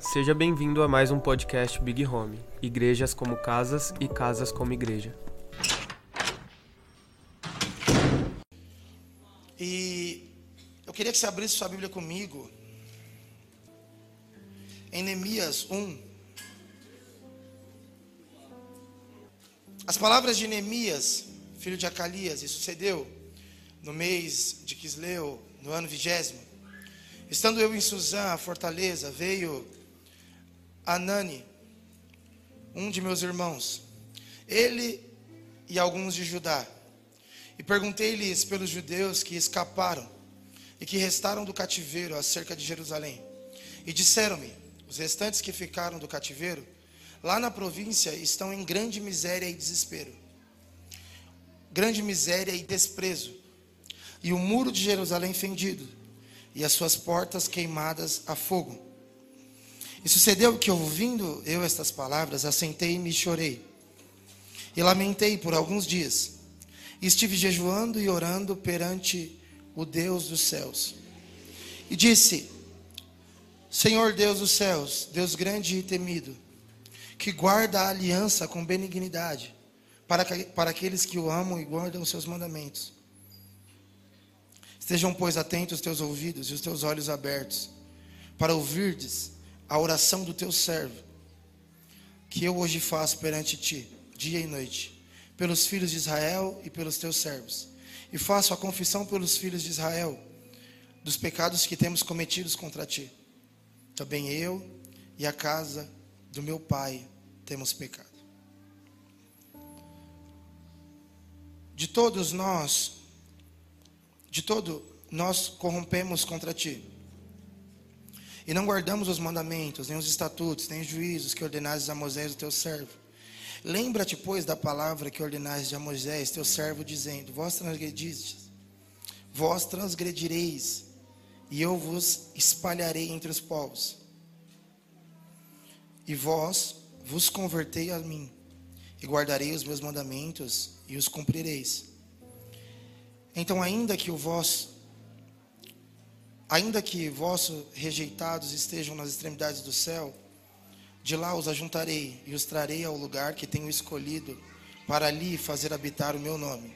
Seja bem-vindo a mais um podcast Big Home Igrejas como Casas e Casas como Igreja. E eu queria que você abrisse sua Bíblia comigo em Neemias 1. As palavras de Neemias, filho de Acalias, e sucedeu no mês de Quisleu, no ano vigésimo. Estando eu em Suzã, a fortaleza, veio Anani, um de meus irmãos, ele e alguns de Judá. E perguntei-lhes pelos judeus que escaparam e que restaram do cativeiro acerca de Jerusalém. E disseram-me: os restantes que ficaram do cativeiro, lá na província, estão em grande miséria e desespero. Grande miséria e desprezo. E o muro de Jerusalém fendido, e as suas portas queimadas a fogo. E sucedeu que, ouvindo eu estas palavras, assentei-me e chorei. E lamentei por alguns dias. E estive jejuando e orando perante o Deus dos céus. E disse: Senhor Deus dos céus, Deus grande e temido, que guarda a aliança com benignidade para, para aqueles que o amam e guardam os seus mandamentos. Estejam, pois, atentos os teus ouvidos e os teus olhos abertos, para ouvirdes a oração do teu servo, que eu hoje faço perante ti, dia e noite, pelos filhos de Israel e pelos teus servos. E faço a confissão pelos filhos de Israel, dos pecados que temos cometidos contra ti. Também eu e a casa do meu pai temos pecado. De todos nós, de todo nós corrompemos contra ti. E não guardamos os mandamentos, nem os estatutos, nem os juízos que ordenaste a Moisés, o teu servo. Lembra-te, pois, da palavra que ordenaste a Moisés, teu servo, dizendo: Vós transgredistes, vós transgredireis e eu vos espalharei entre os povos. E vós vos convertei a mim, e guardarei os meus mandamentos e os cumprireis. Então, ainda que o vosso ainda que vossos rejeitados estejam nas extremidades do céu, de lá os ajuntarei e os trarei ao lugar que tenho escolhido para ali fazer habitar o meu nome.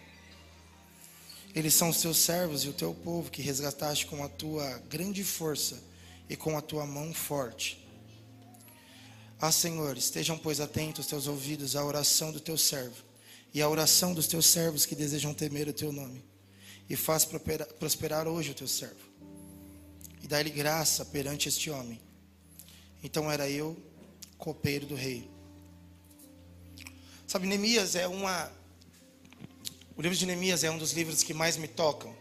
Eles são os teus servos e o teu povo que resgataste com a tua grande força e com a tua mão forte. Ah, Senhor, estejam, pois, atentos os teus ouvidos à oração do teu servo e à oração dos teus servos que desejam temer o teu nome. E faz prosperar hoje o teu servo. E dá-lhe graça perante este homem. Então era eu, copeiro do rei. Sabe, Neemias é uma o livro de Neemias é um dos livros que mais me tocam.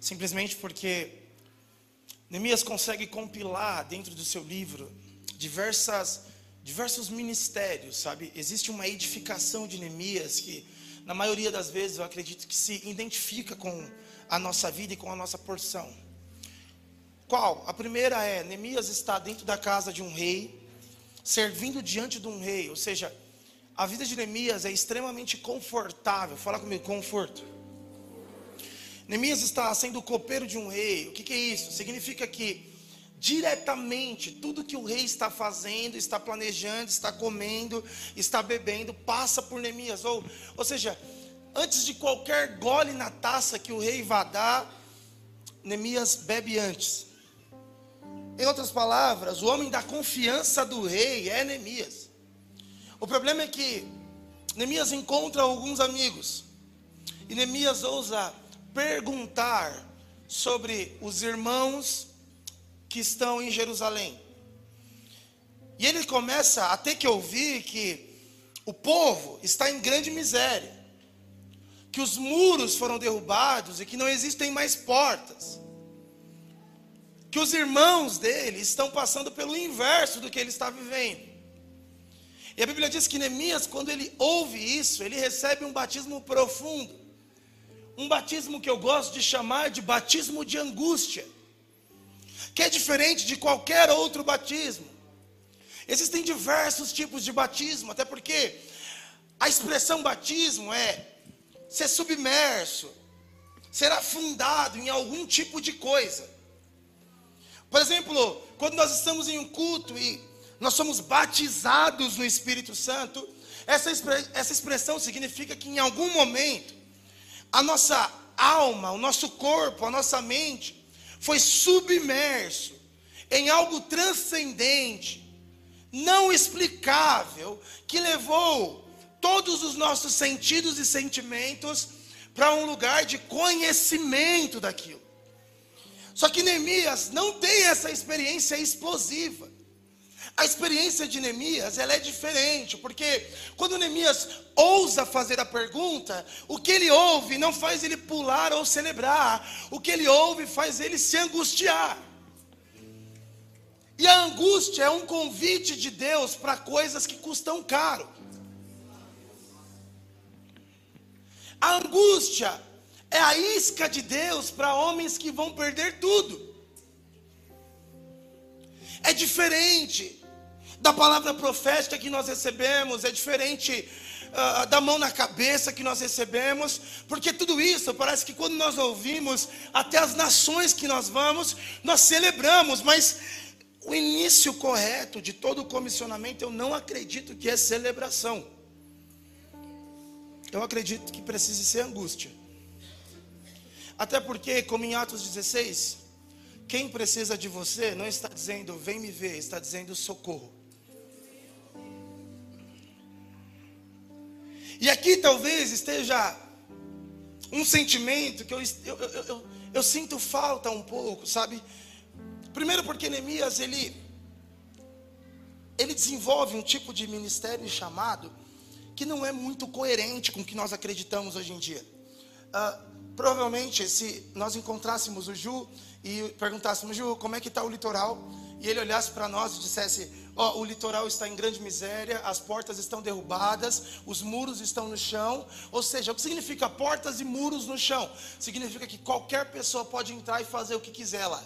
Simplesmente porque Neemias consegue compilar dentro do seu livro diversas, diversos ministérios, sabe? Existe uma edificação de Neemias que, na maioria das vezes, eu acredito que se identifica com a nossa vida e com a nossa porção. Qual? A primeira é: Neemias está dentro da casa de um rei, servindo diante de um rei, ou seja, a vida de Neemias é extremamente confortável. Fala comigo, conforto. Neemias está sendo copeiro de um rei. O que, que é isso? Significa que diretamente tudo que o rei está fazendo, está planejando, está comendo, está bebendo, passa por Neemias. Ou, ou seja, antes de qualquer gole na taça que o rei vá dar, Neemias bebe antes. Em outras palavras, o homem da confiança do rei é Neemias. O problema é que Neemias encontra alguns amigos. E Neemias ousa perguntar sobre os irmãos que estão em Jerusalém. E ele começa a ter que ouvir que o povo está em grande miséria, que os muros foram derrubados e que não existem mais portas, que os irmãos dele estão passando pelo inverso do que ele está vivendo. E a Bíblia diz que Neemias, quando ele ouve isso, ele recebe um batismo profundo. Um batismo que eu gosto de chamar de batismo de angústia. Que é diferente de qualquer outro batismo. Existem diversos tipos de batismo, até porque a expressão batismo é ser submerso, ser afundado em algum tipo de coisa. Por exemplo, quando nós estamos em um culto e nós somos batizados no Espírito Santo, essa, essa expressão significa que em algum momento a nossa alma, o nosso corpo, a nossa mente foi submerso em algo transcendente, não explicável, que levou todos os nossos sentidos e sentimentos para um lugar de conhecimento daquilo. Só que Neemias não tem essa experiência explosiva. A experiência de Neemias ela é diferente, porque quando Neemias ousa fazer a pergunta, o que ele ouve não faz ele pular ou celebrar, o que ele ouve faz ele se angustiar. E a angústia é um convite de Deus para coisas que custam caro. A angústia é a isca de Deus para homens que vão perder tudo. É diferente da palavra profética que nós recebemos, é diferente uh, da mão na cabeça que nós recebemos, porque tudo isso parece que quando nós ouvimos, até as nações que nós vamos, nós celebramos, mas o início correto de todo o comissionamento eu não acredito que é celebração. Eu acredito que precise ser angústia. Até porque, como em Atos 16, quem precisa de você não está dizendo vem me ver, está dizendo socorro. E aqui talvez esteja um sentimento que eu, eu, eu, eu, eu sinto falta um pouco, sabe? Primeiro porque Neemias, ele, ele desenvolve um tipo de ministério chamado que não é muito coerente com o que nós acreditamos hoje em dia. Uh, provavelmente, se nós encontrássemos o Ju e perguntássemos, Ju, como é que está o litoral? E ele olhasse para nós e dissesse, ó, oh, o litoral está em grande miséria, as portas estão derrubadas, os muros estão no chão. Ou seja, o que significa portas e muros no chão? Significa que qualquer pessoa pode entrar e fazer o que quiser lá.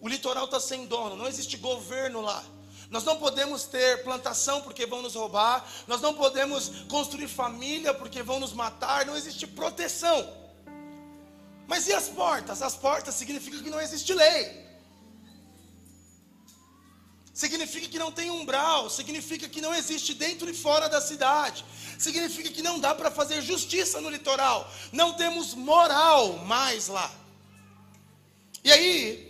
O litoral está sem dono, não existe governo lá. Nós não podemos ter plantação porque vão nos roubar. Nós não podemos construir família porque vão nos matar. Não existe proteção. Mas e as portas? As portas significam que não existe lei. Significa que não tem umbral, significa que não existe dentro e fora da cidade, significa que não dá para fazer justiça no litoral, não temos moral mais lá. E aí,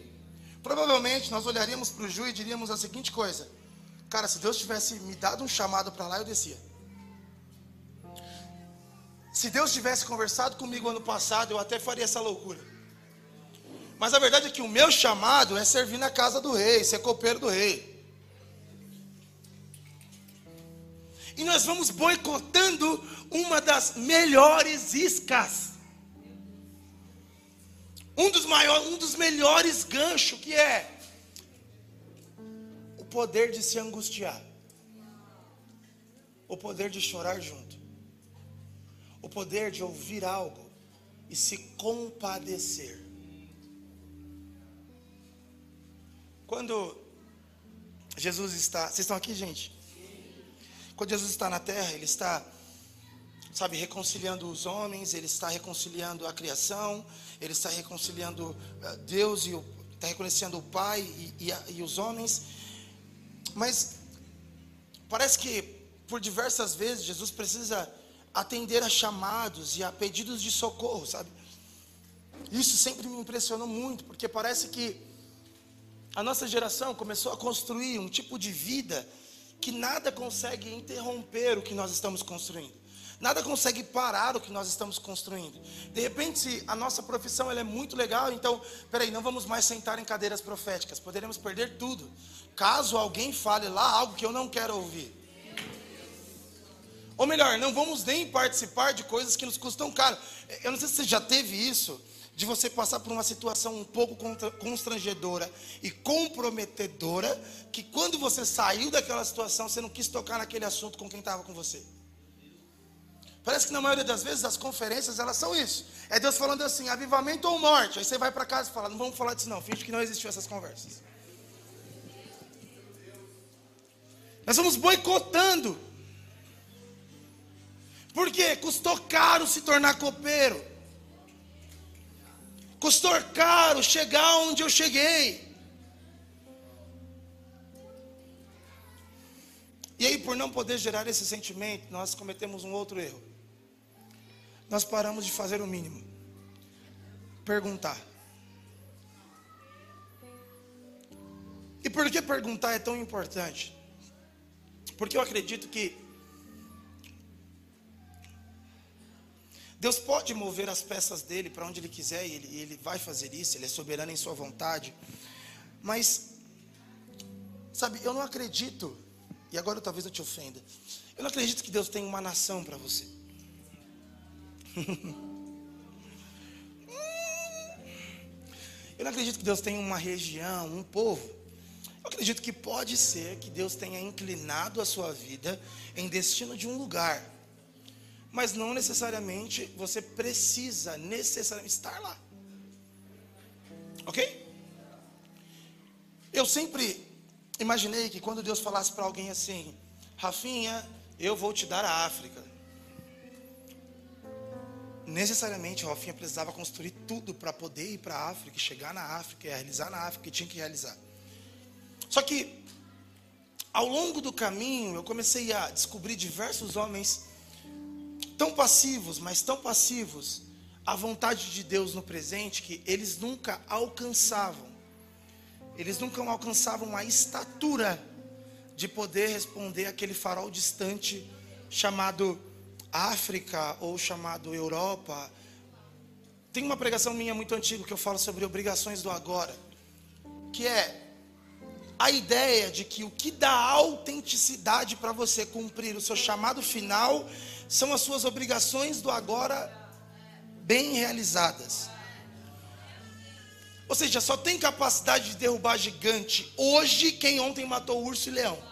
Provavelmente nós olharíamos para o Ju e diríamos a seguinte coisa: Cara, se Deus tivesse me dado um chamado para lá, eu descia. Se Deus tivesse conversado comigo ano passado, eu até faria essa loucura. Mas a verdade é que o meu chamado é servir na casa do rei, ser copeiro do rei. E nós vamos boicotando uma das melhores iscas um dos maiores, um dos melhores ganchos que é o poder de se angustiar, o poder de chorar junto, o poder de ouvir algo e se compadecer. Quando Jesus está, vocês estão aqui, gente? Quando Jesus está na terra, ele está sabe, reconciliando os homens, ele está reconciliando a criação, ele está reconciliando eh, Deus e o, está reconciliando o Pai e, e, a, e os homens. Mas parece que por diversas vezes Jesus precisa atender a chamados e a pedidos de socorro, sabe? Isso sempre me impressionou muito, porque parece que a nossa geração começou a construir um tipo de vida que nada consegue interromper o que nós estamos construindo. Nada consegue parar o que nós estamos construindo. De repente, a nossa profissão ela é muito legal, então, peraí, não vamos mais sentar em cadeiras proféticas, poderemos perder tudo. Caso alguém fale lá algo que eu não quero ouvir. Ou melhor, não vamos nem participar de coisas que nos custam caro. Eu não sei se você já teve isso, de você passar por uma situação um pouco constrangedora e comprometedora, que quando você saiu daquela situação, você não quis tocar naquele assunto com quem estava com você. Parece que na maioria das vezes as conferências elas são isso. É Deus falando assim, avivamento ou morte. Aí você vai para casa e fala, não vamos falar disso não, finge que não existiu essas conversas. Nós vamos boicotando. Porque custou caro se tornar copeiro. Custou caro chegar onde eu cheguei. E aí, por não poder gerar esse sentimento, nós cometemos um outro erro. Nós paramos de fazer o mínimo. Perguntar. E por que perguntar é tão importante? Porque eu acredito que Deus pode mover as peças dele para onde ele quiser e ele, ele vai fazer isso, ele é soberano em sua vontade. Mas, sabe, eu não acredito, e agora talvez eu te ofenda, eu não acredito que Deus tem uma nação para você. eu não acredito que Deus tem uma região, um povo. Eu acredito que pode ser que Deus tenha inclinado a sua vida em destino de um lugar mas não necessariamente você precisa necessariamente estar lá. Ok? Eu sempre imaginei que quando Deus falasse para alguém assim, Rafinha, eu vou te dar a África. Necessariamente, Rafinha precisava construir tudo para poder ir para a África, chegar na África, realizar na África, que tinha que realizar. Só que, ao longo do caminho, eu comecei a descobrir diversos homens tão passivos, mas tão passivos à vontade de Deus no presente que eles nunca alcançavam. Eles nunca alcançavam a estatura de poder responder aquele farol distante chamado África ou chamado Europa. Tem uma pregação minha muito antiga que eu falo sobre obrigações do agora, que é a ideia de que o que dá autenticidade para você cumprir o seu chamado final são as suas obrigações do agora bem realizadas. Ou seja, só tem capacidade de derrubar gigante hoje quem ontem matou urso e leão.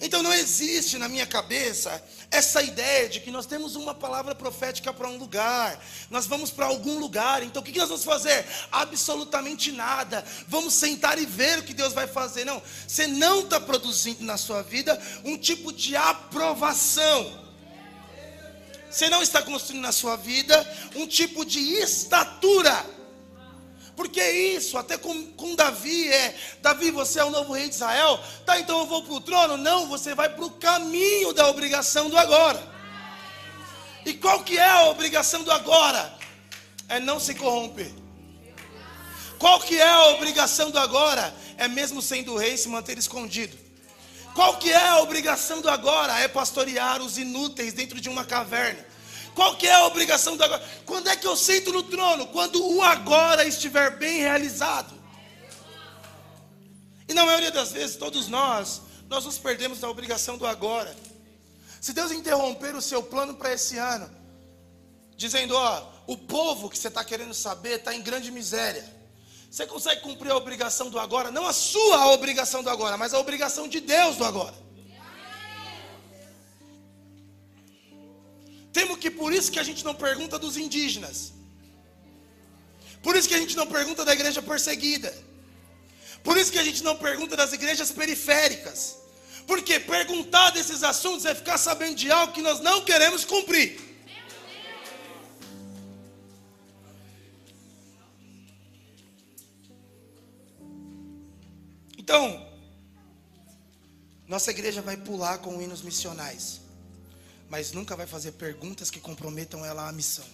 Então não existe na minha cabeça essa ideia de que nós temos uma palavra profética para um lugar, nós vamos para algum lugar, então o que nós vamos fazer? Absolutamente nada. Vamos sentar e ver o que Deus vai fazer. Não, você não está produzindo na sua vida um tipo de aprovação. Você não está construindo na sua vida um tipo de estatura. Porque é isso, até com, com Davi é, Davi, você é o novo rei de Israel, tá, então eu vou para o trono. Não, você vai para o caminho da obrigação do agora. E qual que é a obrigação do agora? É não se corromper. Qual que é a obrigação do agora? É mesmo sendo rei se manter escondido. Qual que é a obrigação do agora? É pastorear os inúteis dentro de uma caverna. Qual que é a obrigação do agora? Quando é que eu sento no trono? Quando o agora estiver bem realizado. E na maioria das vezes, todos nós, nós nos perdemos da obrigação do agora. Se Deus interromper o seu plano para esse ano, dizendo, ó, o povo que você está querendo saber está em grande miséria. Você consegue cumprir a obrigação do agora? Não a sua obrigação do agora, mas a obrigação de Deus do agora. Que por isso que a gente não pergunta dos indígenas. Por isso que a gente não pergunta da igreja perseguida. Por isso que a gente não pergunta das igrejas periféricas. Porque perguntar desses assuntos é ficar sabendo de algo que nós não queremos cumprir. Então, nossa igreja vai pular com hinos missionais mas nunca vai fazer perguntas que comprometam ela à missão.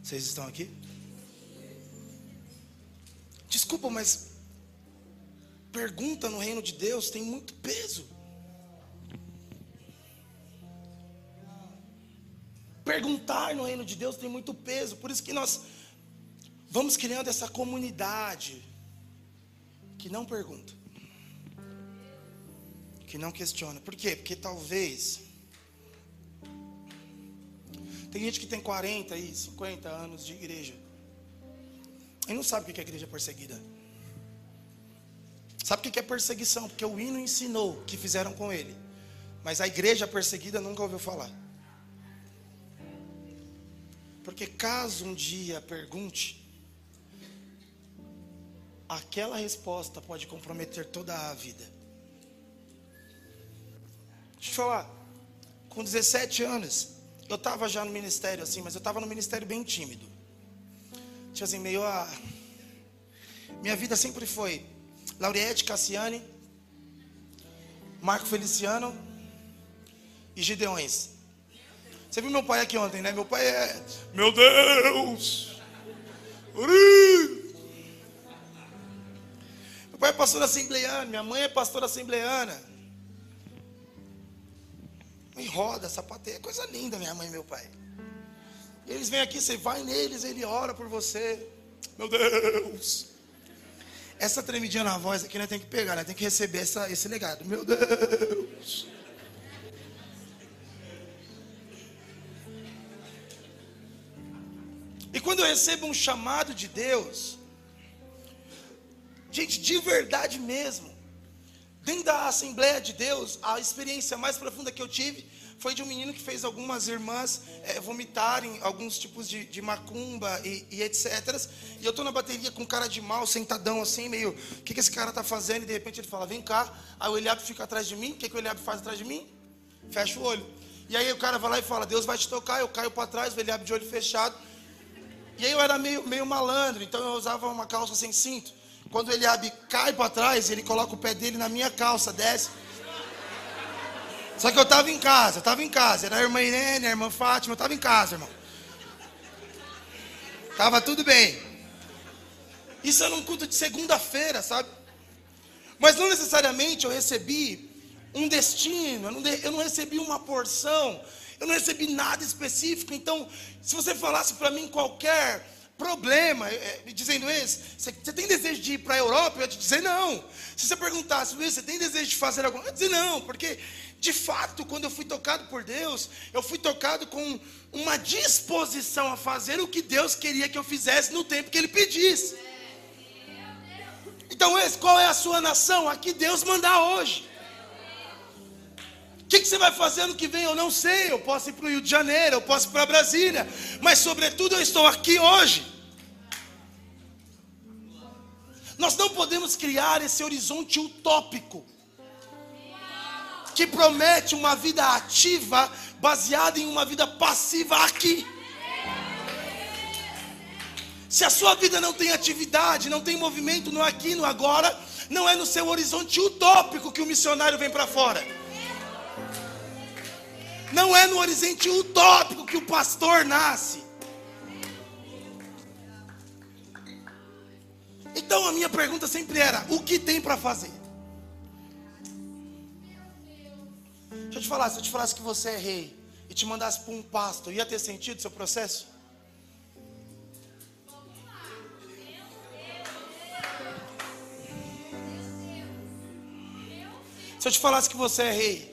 Vocês estão aqui? Desculpa, mas pergunta no reino de Deus tem muito peso. Perguntar no reino de Deus tem muito peso. Por isso que nós vamos criando essa comunidade que não pergunta, que não questiona. Por quê? Porque talvez tem gente que tem 40 e 50 anos de igreja e não sabe o que é igreja perseguida. Sabe o que é perseguição? Porque o hino ensinou que fizeram com ele. Mas a igreja perseguida nunca ouviu falar. Porque caso um dia pergunte, aquela resposta pode comprometer toda a vida. Deixa eu te falar, com 17 anos, eu estava já no ministério assim, mas eu estava no ministério bem tímido. Tinha assim, meio a. Minha vida sempre foi Lauriette Cassiane, Marco Feliciano e Gideões. Você viu meu pai aqui ontem, né? Meu pai é. Meu Deus! Meu pai é pastor assembleano, minha mãe é pastora assembleana. Me roda, sapateia, coisa linda, minha mãe e meu pai. Eles vêm aqui, você vai neles, ele ora por você. Meu Deus! Essa tremidinha na voz aqui, né, tem que pegar, né? Tem que receber essa, esse legado. Meu Deus! E quando eu recebo um chamado de Deus, gente, de verdade mesmo, dentro da Assembleia de Deus, a experiência mais profunda que eu tive foi de um menino que fez algumas irmãs é, vomitarem alguns tipos de, de macumba e, e, etc. E eu estou na bateria com cara de mal, sentadão assim, meio, o que, que esse cara está fazendo? E de repente ele fala, vem cá. Aí o Eliabe fica atrás de mim. O que, que o Eliabe faz atrás de mim? Fecha o olho. E aí o cara vai lá e fala, Deus vai te tocar. Eu caio para trás, o Eliabe de olho fechado. E aí eu era meio, meio malandro, então eu usava uma calça sem cinto. Quando o Eliabe cai para trás, ele coloca o pé dele na minha calça, desce. Só que eu estava em casa, eu estava em casa. Era a irmã Irene, a irmã Fátima, eu estava em casa, irmão. Tava tudo bem. Isso era um culto de segunda-feira, sabe? Mas não necessariamente eu recebi um destino, eu não, eu não recebi uma porção, eu não recebi nada específico. Então, se você falasse para mim qualquer problema, é, dizendo isso, você, tem desejo de ir para a Europa? Eu ia te dizer não. Se você perguntasse, Luiz, você tem desejo de fazer alguma coisa? Eu ia dizer não, porque de fato, quando eu fui tocado por Deus, eu fui tocado com uma disposição a fazer o que Deus queria que eu fizesse no tempo que Ele pedisse. Então, esse, qual é a sua nação? Aqui Deus mandar hoje. Que, que, você vai fazer no que vem? Eu não sei. Eu posso ir para o Rio de Janeiro, eu posso ir para Brasília, mas, sobretudo, eu estou aqui hoje. Nós não podemos criar esse horizonte utópico que promete uma vida ativa baseada em uma vida passiva aqui. Se a sua vida não tem atividade, não tem movimento no aqui, no agora, não é no seu horizonte utópico que o missionário vem para fora. Não é no horizonte utópico que o pastor nasce. Então a minha pergunta sempre era: o que tem para fazer? Deixa eu te falar, se eu te falasse que você é rei e te mandasse para um pasto, ia ter sentido seu processo? Se eu te falasse que você é rei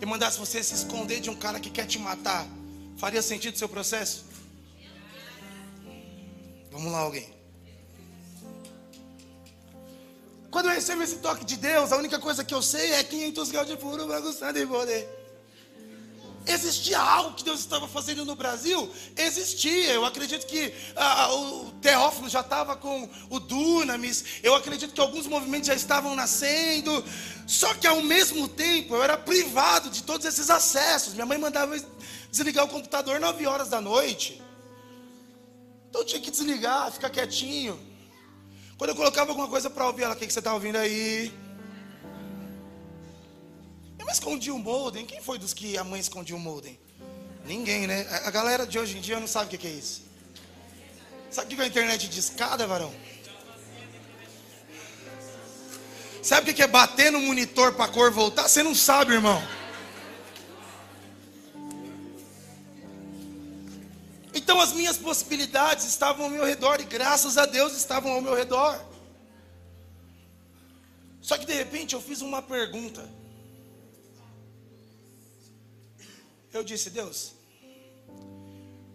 e mandasse você se esconder de um cara que quer te matar, faria sentido o seu processo? Vamos lá, alguém. Quando eu recebo esse toque de Deus, a única coisa que eu sei é 500 graus de puro bagunçando em poder. Existia algo que Deus estava fazendo no Brasil? Existia. Eu acredito que ah, o Teófilo já estava com o Dunamis. Eu acredito que alguns movimentos já estavam nascendo. Só que ao mesmo tempo eu era privado de todos esses acessos. Minha mãe mandava desligar o computador 9 horas da noite. Então eu tinha que desligar, ficar quietinho. Quando eu colocava alguma coisa para ouvir ela, o que, que você está ouvindo aí? Escondi o modem. Quem foi dos que a mãe escondia o modem? Ninguém, né? A galera de hoje em dia não sabe o que é isso. Sabe o que é a internet de escada, varão? Sabe o que é bater no monitor para a cor voltar? Você não sabe, irmão. Então as minhas possibilidades estavam ao meu redor e graças a Deus estavam ao meu redor. Só que de repente eu fiz uma pergunta. Eu disse, Deus,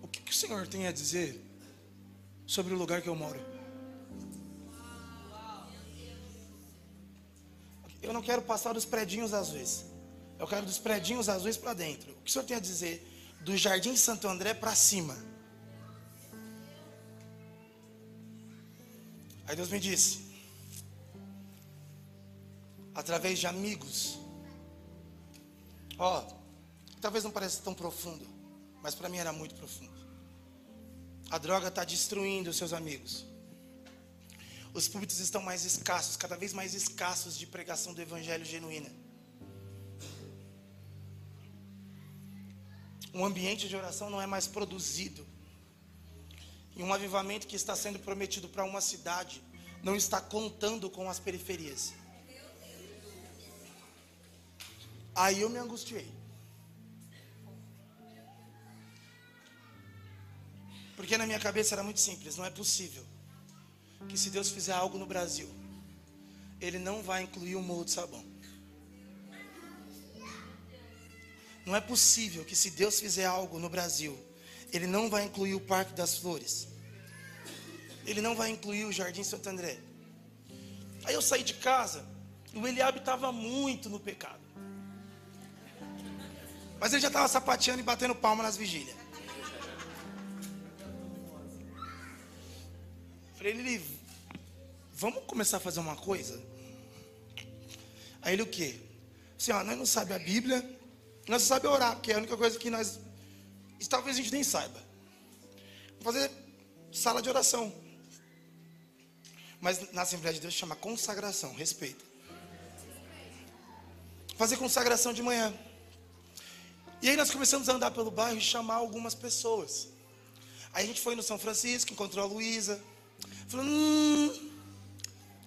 o que, que o Senhor tem a dizer sobre o lugar que eu moro? Eu não quero passar dos predinhos azuis. Eu quero dos predinhos azuis para dentro. O que o Senhor tem a dizer do Jardim Santo André para cima? Aí Deus me disse, através de amigos, Ó, talvez não pareça tão profundo, mas para mim era muito profundo. A droga está destruindo os seus amigos. Os púlpitos estão mais escassos, cada vez mais escassos de pregação do evangelho genuína. Um ambiente de oração não é mais produzido. E um avivamento que está sendo prometido para uma cidade não está contando com as periferias. Aí eu me angustiei. Porque na minha cabeça era muito simples, não é possível que se Deus fizer algo no Brasil, Ele não vai incluir o Morro do Sabão. Não é possível que se Deus fizer algo no Brasil, Ele não vai incluir o Parque das Flores. Ele não vai incluir o Jardim Santo André. Aí eu saí de casa, e o Eliabe estava muito no pecado. Mas ele já estava sapateando e batendo palma nas vigílias. Falei, ele, vamos começar a fazer uma coisa? Aí ele o quê? Assim, ó, nós não sabe a Bíblia, nós só sabe orar, que é a única coisa que nós. Talvez a gente nem saiba. Vamos fazer sala de oração. Mas na Assembleia de Deus chama consagração, respeita. Fazer consagração de manhã. E aí nós começamos a andar pelo bairro e chamar algumas pessoas. Aí a gente foi no São Francisco, encontrou a Luísa, Falou, hum,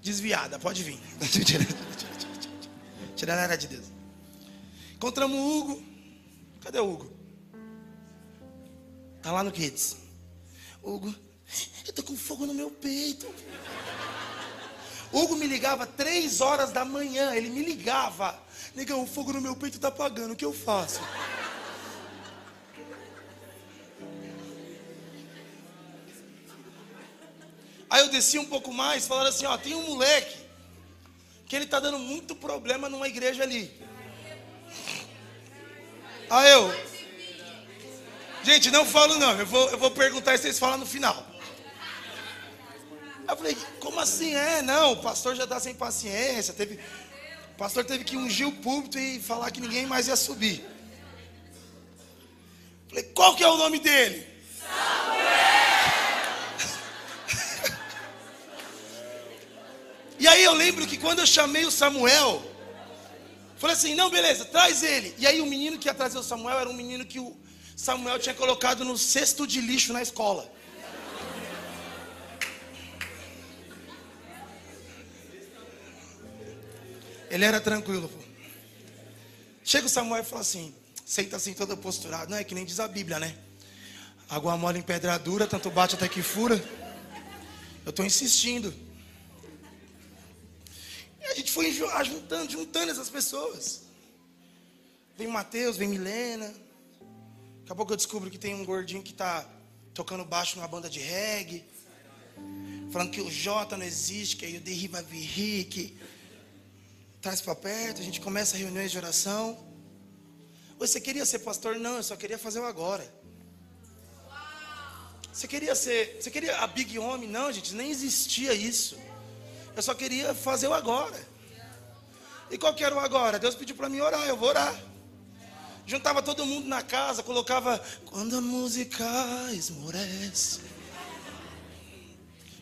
desviada, pode vir. Tirar a era de Deus. Encontramos o Hugo. Cadê o Hugo? Tá lá no Kids. Hugo, eu tô com fogo no meu peito. Hugo me ligava três horas da manhã. Ele me ligava. Negão, o fogo no meu peito tá apagando. O que eu faço? Aí eu desci um pouco mais, falaram assim, ó, tem um moleque que ele tá dando muito problema numa igreja ali. Aí eu, gente, não falo não, eu vou, eu vou perguntar e vocês falam no final. Aí eu falei, como assim é? Não, o pastor já está sem paciência. Teve, o pastor teve que ungir o púlpito e falar que ninguém mais ia subir. Falei, qual que é o nome dele? E eu lembro que quando eu chamei o Samuel, falei assim: não, beleza, traz ele. E aí o menino que ia trazer o Samuel era um menino que o Samuel tinha colocado no cesto de lixo na escola. Ele era tranquilo. Pô. Chega o Samuel e fala assim: senta assim todo posturado. Não é que nem diz a Bíblia, né? Água mole em pedra dura, tanto bate até que fura. Eu estou insistindo. A gente foi juntando, juntando essas pessoas. Vem Mateus, vem Milena. Daqui a pouco eu descubro que tem um gordinho que está tocando baixo numa banda de reggae. Falando que o Jota não existe, que aí o Derri vai vir, que traz para perto. A gente começa reuniões de oração. Você queria ser pastor? Não, eu só queria fazer o agora. Você queria ser, você queria a Big Homem? Não, gente, nem existia isso. Eu só queria fazer o agora. E qual que era o agora? Deus pediu para mim orar, eu vou orar. Juntava todo mundo na casa, colocava quando a música esmorece.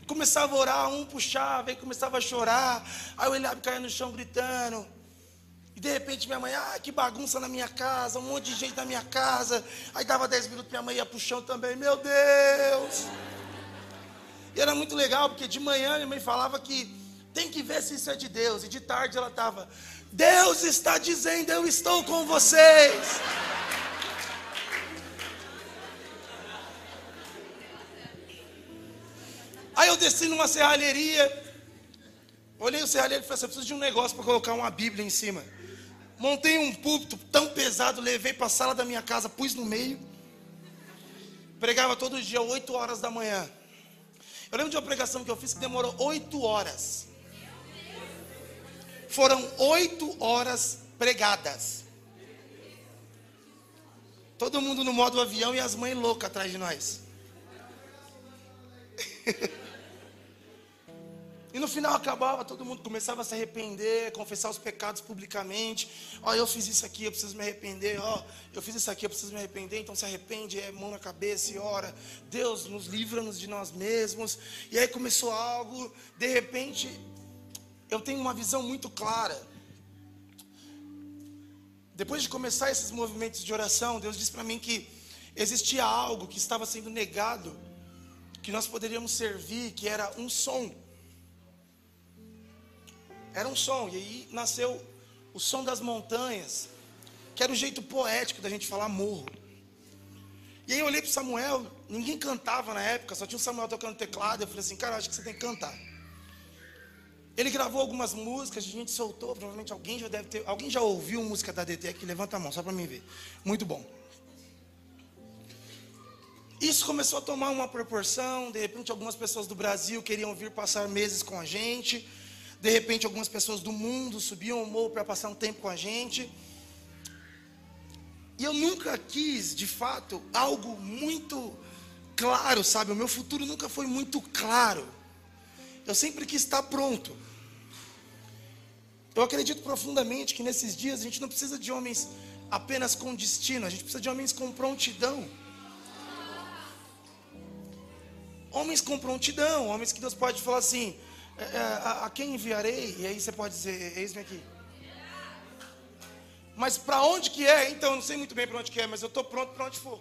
Começava a orar, um puxava, aí começava a chorar. Aí o Eliabe caía no chão gritando. E de repente minha mãe, ah, que bagunça na minha casa, um monte de gente na minha casa. Aí dava 10 minutos, minha mãe ia pro chão também, meu Deus. E era muito legal, porque de manhã minha mãe falava que tem que ver se isso é de Deus. E de tarde ela estava, Deus está dizendo, eu estou com vocês. Aí eu desci numa serralheria, olhei o serralheiro e falei assim, eu preciso de um negócio para colocar uma Bíblia em cima. Montei um púlpito tão pesado, levei para a sala da minha casa, pus no meio. Pregava todo dia, 8 horas da manhã. Eu lembro de uma pregação que eu fiz que demorou 8 horas. Foram oito horas pregadas. Todo mundo no modo avião e as mães loucas atrás de nós. E no final acabava, todo mundo começava a se arrepender, confessar os pecados publicamente. Ó, oh, eu fiz isso aqui, eu preciso me arrepender. Ó, oh, eu fiz isso aqui, eu preciso me arrepender. Então se arrepende, é mão na cabeça e ora. Deus nos livra-nos de nós mesmos. E aí começou algo, de repente, eu tenho uma visão muito clara. Depois de começar esses movimentos de oração, Deus disse para mim que existia algo que estava sendo negado, que nós poderíamos servir, que era um som. Era um som, e aí nasceu o som das montanhas, que era o jeito poético da gente falar morro. E aí eu olhei para Samuel, ninguém cantava na época, só tinha o Samuel tocando teclado. Eu falei assim, cara, acho que você tem que cantar. Ele gravou algumas músicas, a gente soltou, provavelmente alguém já deve ter. Alguém já ouviu música da DT aqui? Levanta a mão, só para mim ver. Muito bom. Isso começou a tomar uma proporção, de repente algumas pessoas do Brasil queriam vir passar meses com a gente. De repente, algumas pessoas do mundo subiam o morro para passar um tempo com a gente. E eu nunca quis, de fato, algo muito claro, sabe? O meu futuro nunca foi muito claro. Eu sempre quis estar pronto. Eu acredito profundamente que nesses dias a gente não precisa de homens apenas com destino, a gente precisa de homens com prontidão. Homens com prontidão, homens que Deus pode falar assim: é, é, a, a, quem enviarei? E aí você pode dizer, eis-me aqui. Mas para onde que é? Então, eu não sei muito bem para onde que é, mas eu estou pronto para onde for.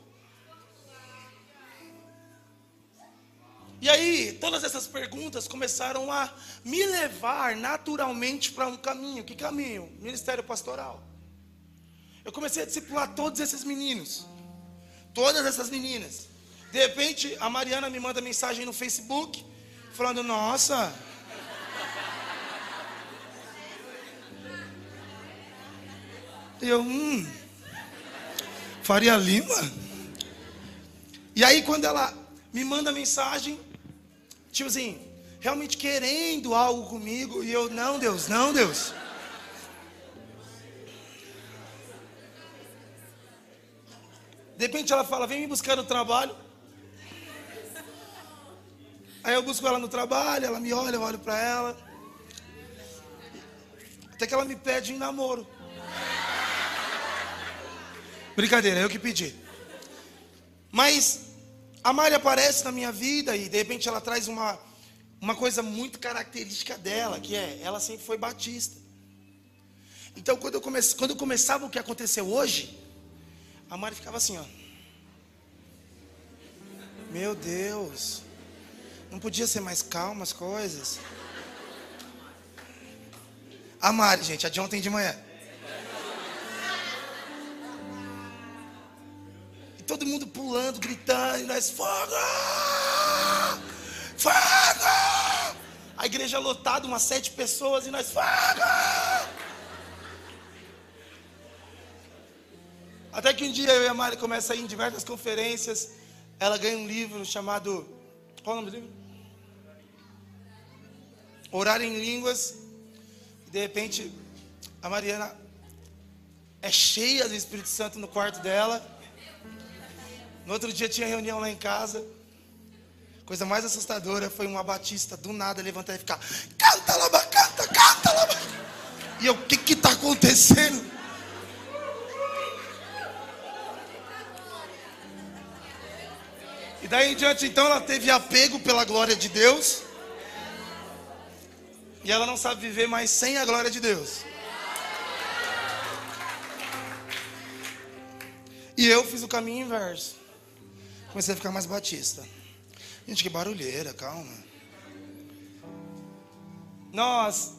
E aí, todas essas perguntas começaram a me levar naturalmente para um caminho. Que caminho? Ministério pastoral. Eu comecei a discipular todos esses meninos. Todas essas meninas. De repente, a Mariana me manda mensagem no Facebook, falando: Nossa, eu, hum, Faria Lima? E aí, quando ela me manda mensagem, tipo assim, realmente querendo algo comigo, e eu, não, Deus, não, Deus. De repente ela fala, vem me buscar no trabalho. Aí eu busco ela no trabalho, ela me olha, eu olho para ela. Até que ela me pede em namoro. Brincadeira, eu que pedi. Mas a Mari aparece na minha vida e de repente ela traz uma, uma coisa muito característica dela, que é, ela sempre foi batista. Então quando eu, comece, quando eu começava o que aconteceu hoje, a Mari ficava assim, ó. Meu Deus. Não podia ser mais calma as coisas. A Mari, gente, a de ontem de manhã. Todo mundo pulando, gritando, e nós, fogo! Fogo! A igreja lotada, umas sete pessoas, e nós, fogo! Até que um dia eu e a Mari começam a ir em diversas conferências. Ela ganha um livro chamado. Qual é o nome do livro? Orar em Línguas. E de repente, a Mariana é cheia do Espírito Santo no quarto dela. No outro dia tinha reunião lá em casa. Coisa mais assustadora foi uma batista do nada levantar e ficar: Canta, laba, canta, canta, laba. E eu: O que está acontecendo? E daí em diante, então, ela teve apego pela glória de Deus. E ela não sabe viver mais sem a glória de Deus. E eu fiz o caminho inverso. Comecei a ficar mais batista. Gente, que barulheira, calma. Nós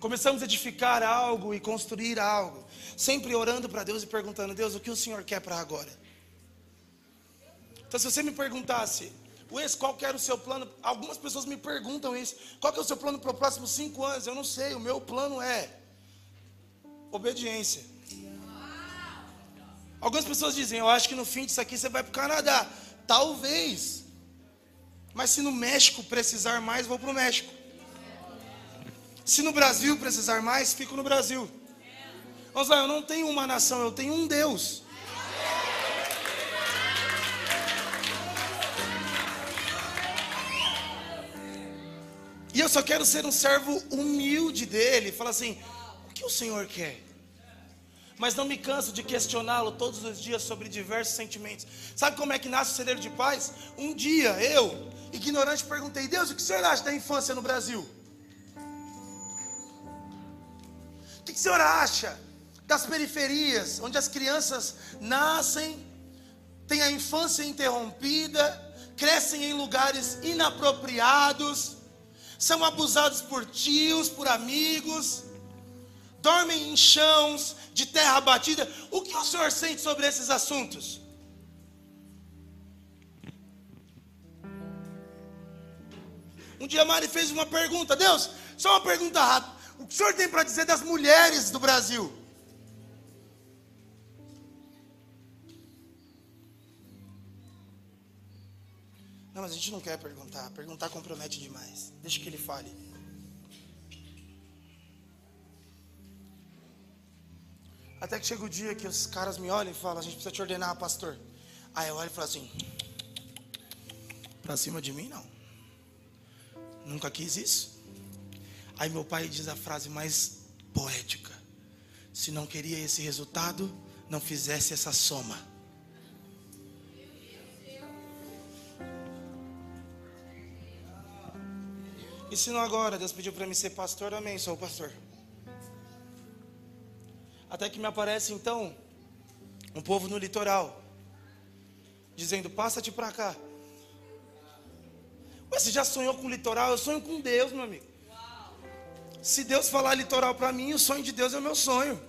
começamos a edificar algo e construir algo, sempre orando para Deus e perguntando: Deus, o que o Senhor quer para agora? Então, se você me perguntasse, Wes, qual que era o seu plano? Algumas pessoas me perguntam isso. Qual que é o seu plano para os próximos cinco anos? Eu não sei. O meu plano é obediência. Algumas pessoas dizem, eu acho que no fim disso aqui você vai para o Canadá. Talvez. Mas se no México precisar mais, vou para o México. Se no Brasil precisar mais, fico no Brasil. Vamos lá, eu não tenho uma nação, eu tenho um Deus. E eu só quero ser um servo humilde dele. Fala assim: o que o Senhor quer? Mas não me canso de questioná-lo todos os dias sobre diversos sentimentos. Sabe como é que nasce o celeiro de paz? Um dia eu, ignorante, perguntei: Deus, o que o Senhor acha da infância no Brasil? O que o Senhor acha das periferias, onde as crianças nascem, têm a infância interrompida, crescem em lugares inapropriados, são abusados por tios, por amigos, dormem em chãos de terra batida. O que o senhor sente sobre esses assuntos? Um dia Mari fez uma pergunta, Deus, só uma pergunta rápida. O que o senhor tem para dizer das mulheres do Brasil? Não, mas a gente não quer perguntar. Perguntar compromete demais. Deixa que ele fale. Até que chega o dia que os caras me olham e falam: A gente precisa te ordenar, pastor. Aí eu olho e falo assim: Pra cima de mim, não. Nunca quis isso. Aí meu pai diz a frase mais poética: Se não queria esse resultado, não fizesse essa soma. E se não agora, Deus pediu para mim ser pastor, amém, sou pastor. Até que me aparece então um povo no litoral, dizendo: passa-te para cá. Ué, você já sonhou com o litoral? Eu sonho com Deus, meu amigo. Se Deus falar litoral para mim, o sonho de Deus é o meu sonho.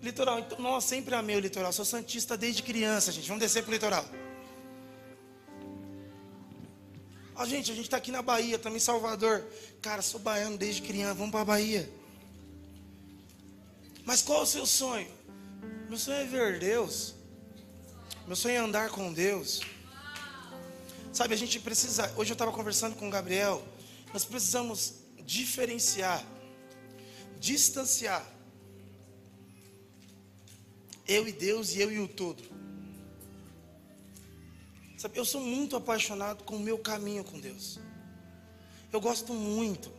Litoral, então, nossa, sempre amei o litoral. Sou santista desde criança, gente. Vamos descer pro litoral. Ó, oh, gente, a gente está aqui na Bahia, estamos em Salvador. Cara, sou baiano desde criança, vamos para a Bahia. Mas qual o seu sonho? Meu sonho é ver Deus. Meu sonho é andar com Deus. Sabe, a gente precisa. Hoje eu estava conversando com o Gabriel. Nós precisamos diferenciar, distanciar. Eu e Deus e eu e o todo. Sabe, eu sou muito apaixonado com o meu caminho com Deus. Eu gosto muito.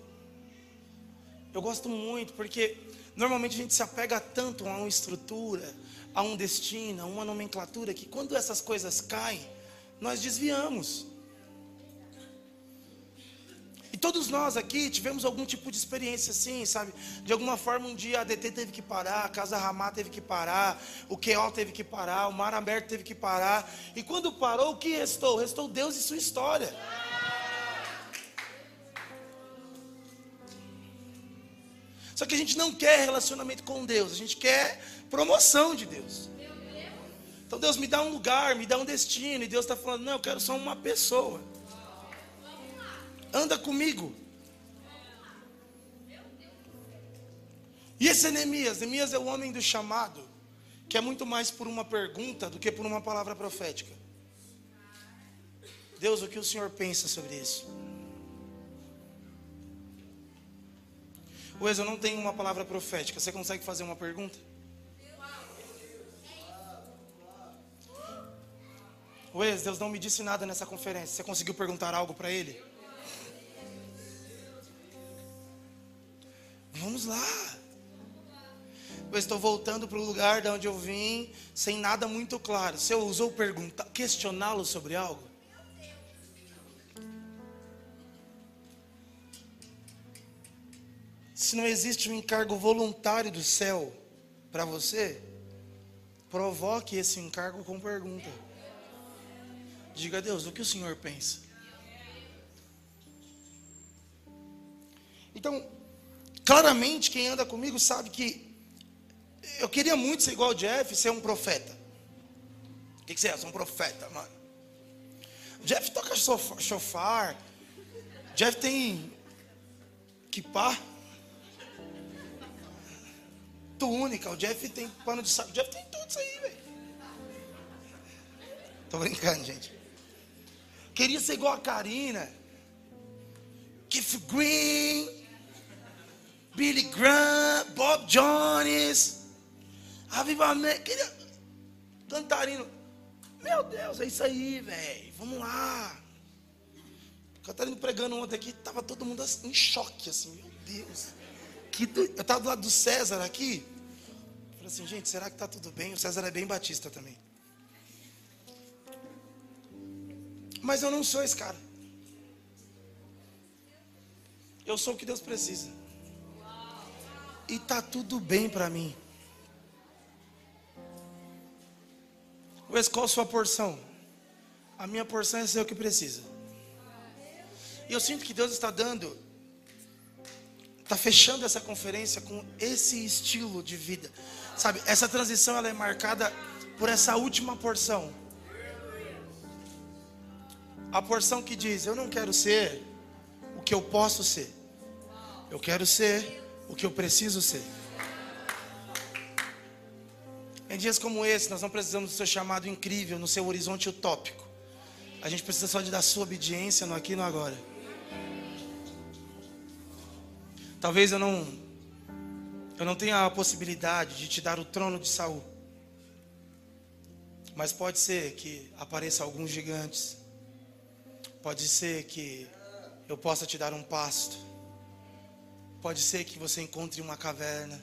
Eu gosto muito porque normalmente a gente se apega tanto a uma estrutura, a um destino, a uma nomenclatura que quando essas coisas caem, nós desviamos. E todos nós aqui tivemos algum tipo de experiência assim, sabe? De alguma forma, um dia a DT teve que parar, a Casa Ramá teve que parar, o QO teve que parar, o Mar Aberto teve que parar. E quando parou, o que restou? Restou Deus e sua história. Só que a gente não quer relacionamento com Deus, a gente quer promoção de Deus. Então Deus me dá um lugar, me dá um destino, e Deus está falando: não, eu quero só uma pessoa anda comigo. E esse é Neemias, Neemias é o homem do chamado, que é muito mais por uma pergunta do que por uma palavra profética. Deus, o que o Senhor pensa sobre isso? Wes, eu não tenho uma palavra profética. Você consegue fazer uma pergunta? Wes, Deus não me disse nada nessa conferência. Você conseguiu perguntar algo para ele? Vamos lá. Eu estou voltando para o lugar de onde eu vim, sem nada muito claro. Se eu usou perguntar, questioná-lo sobre algo? Se não existe um encargo voluntário do céu para você, provoque esse encargo com pergunta. Diga a Deus, o que o Senhor pensa? Então, Claramente, quem anda comigo sabe que eu queria muito ser igual o Jeff, ser um profeta. O que, que você é? Sou um profeta, mano. Jeff toca chofar. Jeff tem kipá. Túnica. O Jeff tem pano de saco. O Jeff tem tudo isso aí, velho. Tô brincando, gente. Queria ser igual a Karina. Keith Green. Billy Graham, Bob Jones, Avivamento, queria cantarino. Meu Deus, é isso aí, velho. Vamos lá. Catarina pregando ontem aqui, tava todo mundo assim, em choque, assim, meu Deus. Que do... Eu estava do lado do César aqui. Falei assim, gente, será que está tudo bem? O César é bem batista também. Mas eu não sou esse cara. Eu sou o que Deus precisa. E tá tudo bem para mim. Mas qual a sua porção? A minha porção é ser o que precisa. E eu sinto que Deus está dando, está fechando essa conferência com esse estilo de vida. Sabe, essa transição ela é marcada por essa última porção. A porção que diz: Eu não quero ser o que eu posso ser, eu quero ser o que eu preciso ser. Em dias como esse, nós não precisamos do seu chamado incrível, no seu horizonte utópico. A gente precisa só de dar sua obediência no aqui e no agora. Talvez eu não eu não tenha a possibilidade de te dar o trono de Saul. Mas pode ser que apareça alguns gigantes. Pode ser que eu possa te dar um pasto. Pode ser que você encontre uma caverna.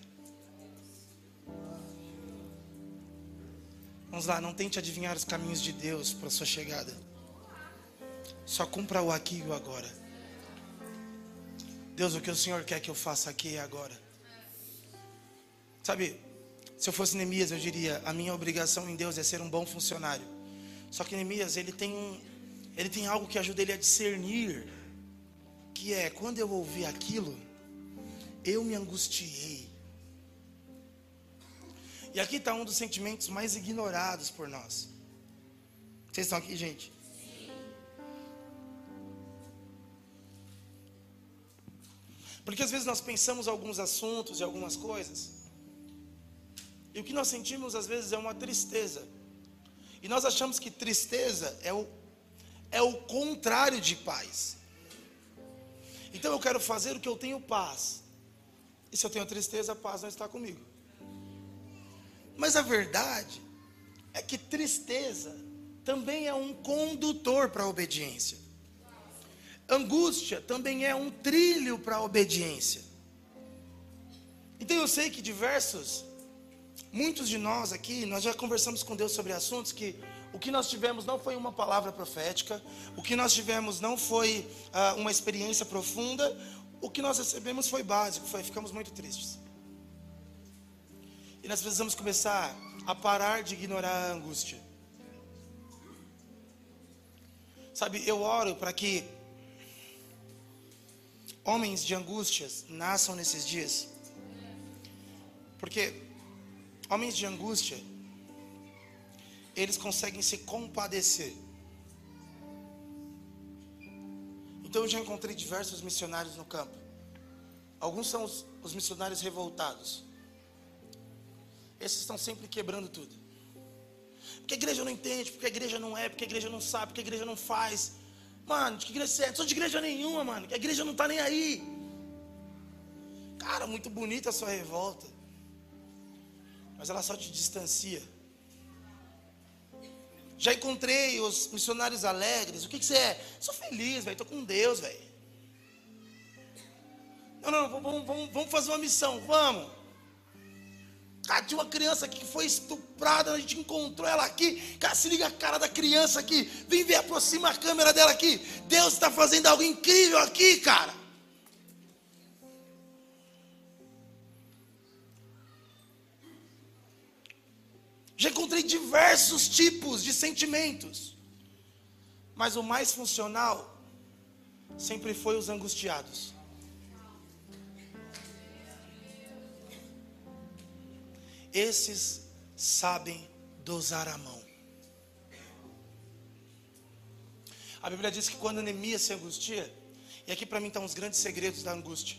Vamos lá, não tente adivinhar os caminhos de Deus para sua chegada. Só cumpra o aqui e o agora. Deus, o que o Senhor quer que eu faça aqui e agora? Sabe, se eu fosse Neemias, eu diria: a minha obrigação em Deus é ser um bom funcionário. Só que Neemias, ele tem, um, ele tem algo que ajuda ele a discernir, que é quando eu ouvi aquilo, eu me angustiei. E aqui está um dos sentimentos mais ignorados por nós. Vocês estão aqui, gente? Porque às vezes nós pensamos alguns assuntos e algumas coisas, e o que nós sentimos às vezes é uma tristeza. E nós achamos que tristeza é o, é o contrário de paz. Então eu quero fazer o que eu tenho paz. E se eu tenho tristeza, a paz não está comigo. Mas a verdade é que tristeza também é um condutor para a obediência. Angústia também é um trilho para a obediência. Então eu sei que diversos, muitos de nós aqui, nós já conversamos com Deus sobre assuntos que o que nós tivemos não foi uma palavra profética, o que nós tivemos não foi uh, uma experiência profunda, o que nós recebemos foi básico, foi ficamos muito tristes. E nós precisamos começar a parar de ignorar a angústia. Sabe, eu oro para que homens de angústias nasçam nesses dias. Porque homens de angústia, eles conseguem se compadecer. Então eu já encontrei diversos missionários no campo. Alguns são os, os missionários revoltados. Esses estão sempre quebrando tudo. Porque a igreja não entende, porque a igreja não é, porque a igreja não sabe, porque a igreja não faz. Mano, de que igreja você é? Não sou de igreja nenhuma, mano. Que a igreja não está nem aí. Cara, muito bonita a sua revolta. Mas ela só te distancia. Já encontrei os missionários alegres. O que, que você é? Sou feliz, velho. Estou com Deus, velho. Não, não, vamos, vamos, vamos fazer uma missão. Vamos. Tinha uma criança aqui que foi estuprada, a gente encontrou ela aqui. Cara, se liga a cara da criança aqui. Vem ver, aproxima a câmera dela aqui. Deus está fazendo algo incrível aqui, cara. Já encontrei diversos tipos de sentimentos. Mas o mais funcional sempre foi os angustiados. Esses sabem dosar a mão. A Bíblia diz que quando Neemias se angustia, e aqui para mim estão os grandes segredos da angústia.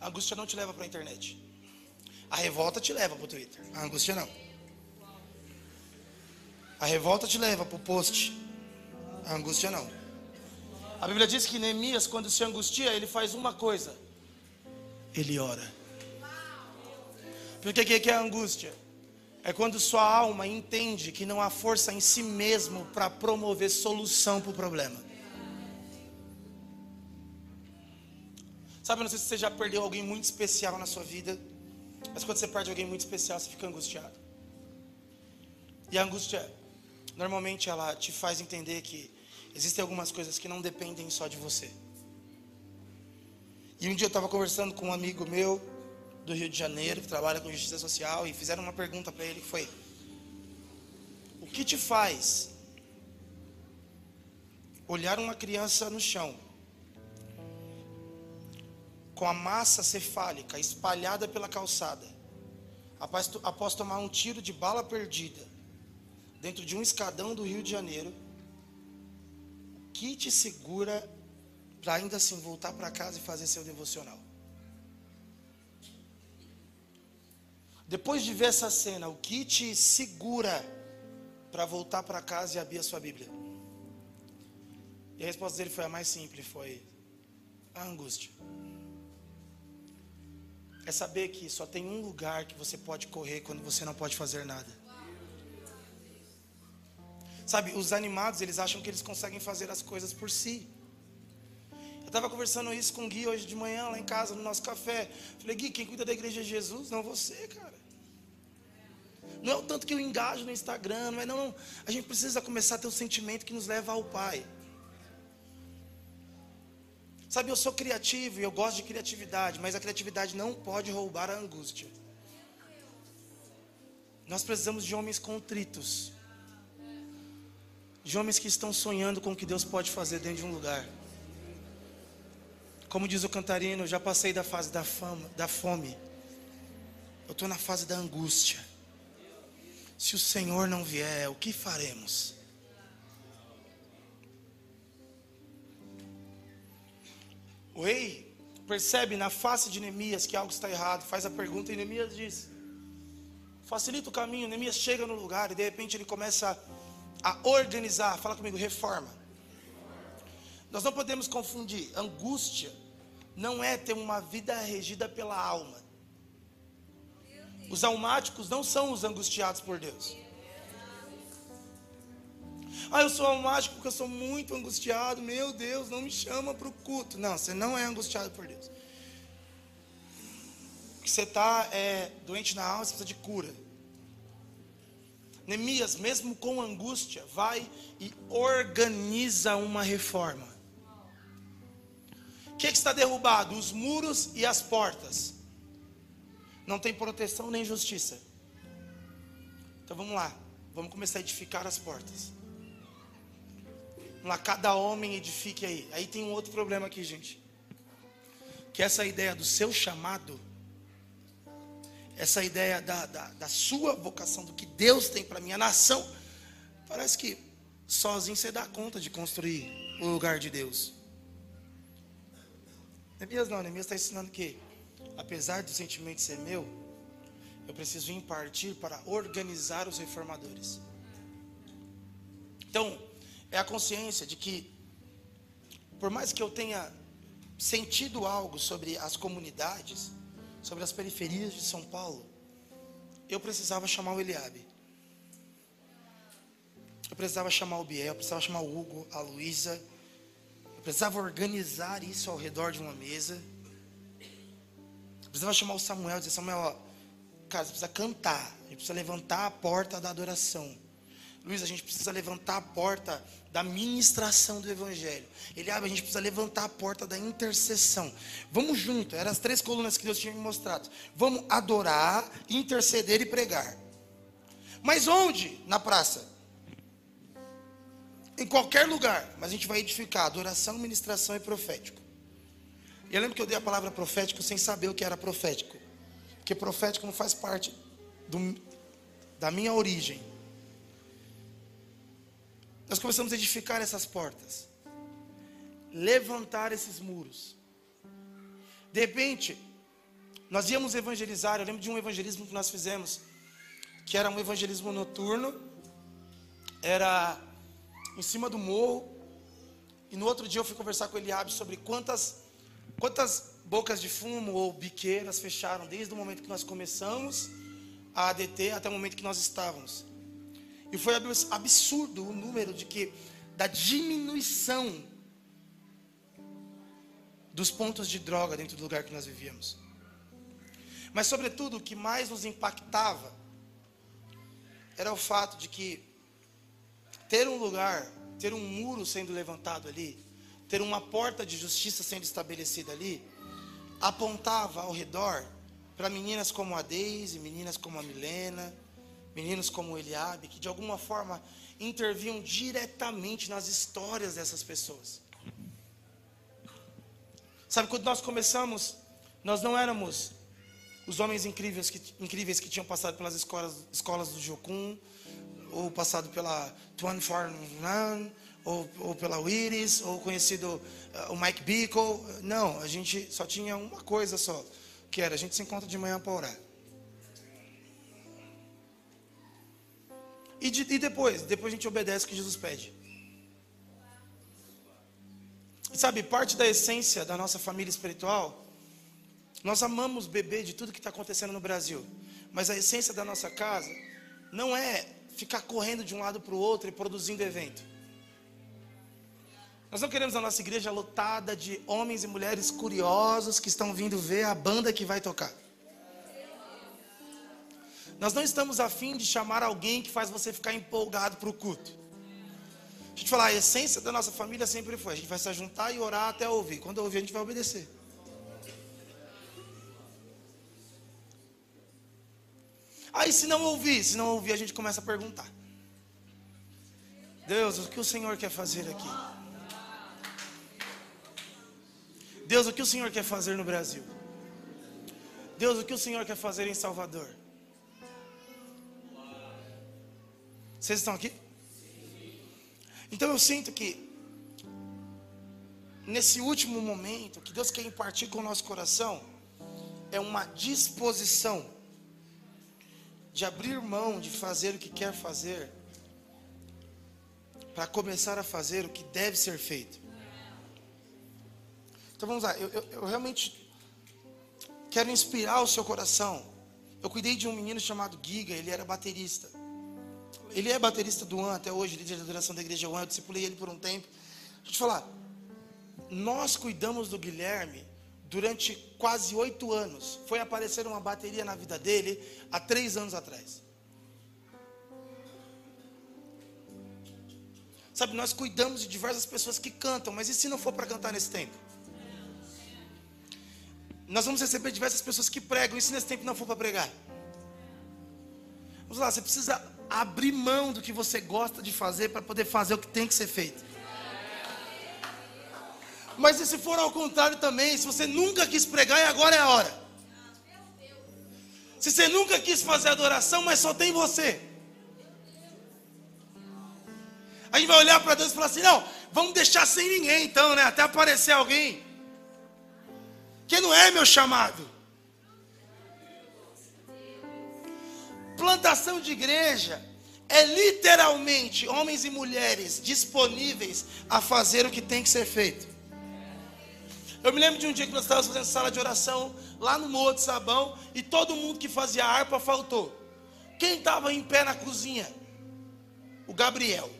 A angústia não te leva para a internet. A revolta te leva para o Twitter. A angústia não. A revolta te leva para o post. A angústia não. A Bíblia diz que Neemias, quando se angustia, ele faz uma coisa: ele ora. Porque o que é a angústia? É quando sua alma entende que não há força em si mesmo para promover solução para o problema. Sabe, eu não sei se você já perdeu alguém muito especial na sua vida, mas quando você perde alguém muito especial, você fica angustiado. E a angústia, normalmente, ela te faz entender que existem algumas coisas que não dependem só de você. E um dia eu estava conversando com um amigo meu do Rio de Janeiro, que trabalha com justiça social, e fizeram uma pergunta para ele que foi: O que te faz olhar uma criança no chão com a massa cefálica espalhada pela calçada, após, após tomar um tiro de bala perdida dentro de um escadão do Rio de Janeiro, que te segura para ainda assim voltar para casa e fazer seu devocional? Depois de ver essa cena, o que te segura para voltar para casa e abrir a sua Bíblia? E a resposta dele foi a mais simples, foi a angústia é saber que só tem um lugar que você pode correr quando você não pode fazer nada. Sabe, os animados, eles acham que eles conseguem fazer as coisas por si. Eu estava conversando isso com o Gui hoje de manhã, lá em casa, no nosso café. Falei, Gui, quem cuida da igreja é Jesus, não você, cara. Não é o tanto que eu engajo no Instagram, não é não, não. A gente precisa começar a ter o um sentimento que nos leva ao Pai. Sabe, eu sou criativo e eu gosto de criatividade, mas a criatividade não pode roubar a angústia. Nós precisamos de homens contritos, de homens que estão sonhando com o que Deus pode fazer dentro de um lugar. Como diz o cantarino, eu já passei da fase da, fama, da fome, eu estou na fase da angústia. Se o Senhor não vier, o que faremos? O rei percebe na face de Neemias que algo está errado, faz a pergunta e Neemias diz: facilita o caminho. Neemias chega no lugar e de repente ele começa a organizar. Fala comigo, reforma. Nós não podemos confundir. Angústia não é ter uma vida regida pela alma. Os almáticos não são os angustiados por Deus. Ah, eu sou almático porque eu sou muito angustiado. Meu Deus, não me chama para o culto. Não, você não é angustiado por Deus. Que você está é, doente na alma, você precisa de cura. Neemias, mesmo com angústia, vai e organiza uma reforma. O que, que está derrubado? Os muros e as portas. Não tem proteção nem justiça. Então vamos lá, vamos começar a edificar as portas. Vamos lá, cada homem edifique aí. Aí tem um outro problema aqui, gente. Que essa ideia do seu chamado, essa ideia da, da, da sua vocação, do que Deus tem para minha nação, parece que sozinho você dá conta de construir o lugar de Deus. Neemias não, Neemias está ensinando que, apesar do sentimento ser meu, eu preciso impartir para organizar os reformadores. Então, é a consciência de que, por mais que eu tenha sentido algo sobre as comunidades, sobre as periferias de São Paulo, eu precisava chamar o Eliabe. Eu precisava chamar o Biel, eu precisava chamar o Hugo, a Luísa. Eu precisava organizar isso ao redor de uma mesa. Eu precisava chamar o Samuel e dizer, Samuel, ó, cara, você precisa cantar. A gente precisa levantar a porta da adoração. Luiz, a gente precisa levantar a porta da ministração do Evangelho. Ele abre, a gente precisa levantar a porta da intercessão. Vamos junto, eram as três colunas que Deus tinha me mostrado. Vamos adorar, interceder e pregar. Mas onde? Na praça. Em qualquer lugar. Mas a gente vai edificar adoração, ministração e profético. E eu lembro que eu dei a palavra profético sem saber o que era profético. Porque profético não faz parte do, da minha origem. Nós começamos a edificar essas portas, levantar esses muros. De repente, nós íamos evangelizar. Eu lembro de um evangelismo que nós fizemos, que era um evangelismo noturno, era em cima do morro. E no outro dia eu fui conversar com o Eliabe sobre quantas, quantas bocas de fumo ou biqueiras fecharam desde o momento que nós começamos a ADT até o momento que nós estávamos. E foi absurdo o número de que da diminuição dos pontos de droga dentro do lugar que nós vivíamos. Mas, sobretudo, o que mais nos impactava era o fato de que ter um lugar, ter um muro sendo levantado ali, ter uma porta de justiça sendo estabelecida ali, apontava ao redor para meninas como a Deise, meninas como a Milena, meninos como Eliabe, que de alguma forma interviam diretamente nas histórias dessas pessoas. Sabe, quando nós começamos, nós não éramos os homens incríveis que, incríveis que tinham passado pelas escolas, escolas do Jocum, ou passado pela Tuan Farnan, ou, ou pela Wiris, ou conhecido uh, o Mike Bickle. Não, a gente só tinha uma coisa só, que era a gente se encontra de manhã para orar. E, de, e depois? Depois a gente obedece o que Jesus pede. Sabe, parte da essência da nossa família espiritual, nós amamos beber de tudo que está acontecendo no Brasil, mas a essência da nossa casa não é ficar correndo de um lado para o outro e produzindo evento. Nós não queremos a nossa igreja lotada de homens e mulheres curiosos que estão vindo ver a banda que vai tocar. Nós não estamos afim de chamar alguém que faz você ficar empolgado para o culto. A gente falar, a essência da nossa família sempre foi: a gente vai se juntar e orar até ouvir. Quando ouvir, a gente vai obedecer. Aí, se não ouvir, se não ouvir, a gente começa a perguntar: Deus, o que o Senhor quer fazer aqui? Deus, o que o Senhor quer fazer no Brasil? Deus, o que o Senhor quer fazer em Salvador? Vocês estão aqui? Então eu sinto que nesse último momento, que Deus quer impartir com o nosso coração, é uma disposição de abrir mão de fazer o que quer fazer, para começar a fazer o que deve ser feito. Então vamos lá, eu, eu, eu realmente quero inspirar o seu coração. Eu cuidei de um menino chamado Giga, ele era baterista. Ele é baterista do AN até hoje, líder de adoração da igreja AN. Eu discipulei ele por um tempo. Deixa eu te falar. Nós cuidamos do Guilherme durante quase oito anos. Foi aparecer uma bateria na vida dele há três anos atrás. Sabe, nós cuidamos de diversas pessoas que cantam, mas e se não for para cantar nesse tempo? Nós vamos receber diversas pessoas que pregam, e se nesse tempo não for para pregar? Vamos lá, você precisa abrir mão do que você gosta de fazer para poder fazer o que tem que ser feito. Mas e se for ao contrário também, se você nunca quis pregar e agora é a hora. Se você nunca quis fazer adoração, mas só tem você. A gente vai olhar para Deus e falar assim: não, vamos deixar sem ninguém então, né? Até aparecer alguém. Que não é meu chamado. Plantação de igreja é literalmente homens e mulheres disponíveis a fazer o que tem que ser feito. Eu me lembro de um dia que nós estávamos fazendo sala de oração lá no Morro de Sabão e todo mundo que fazia harpa faltou. Quem estava em pé na cozinha? O Gabriel.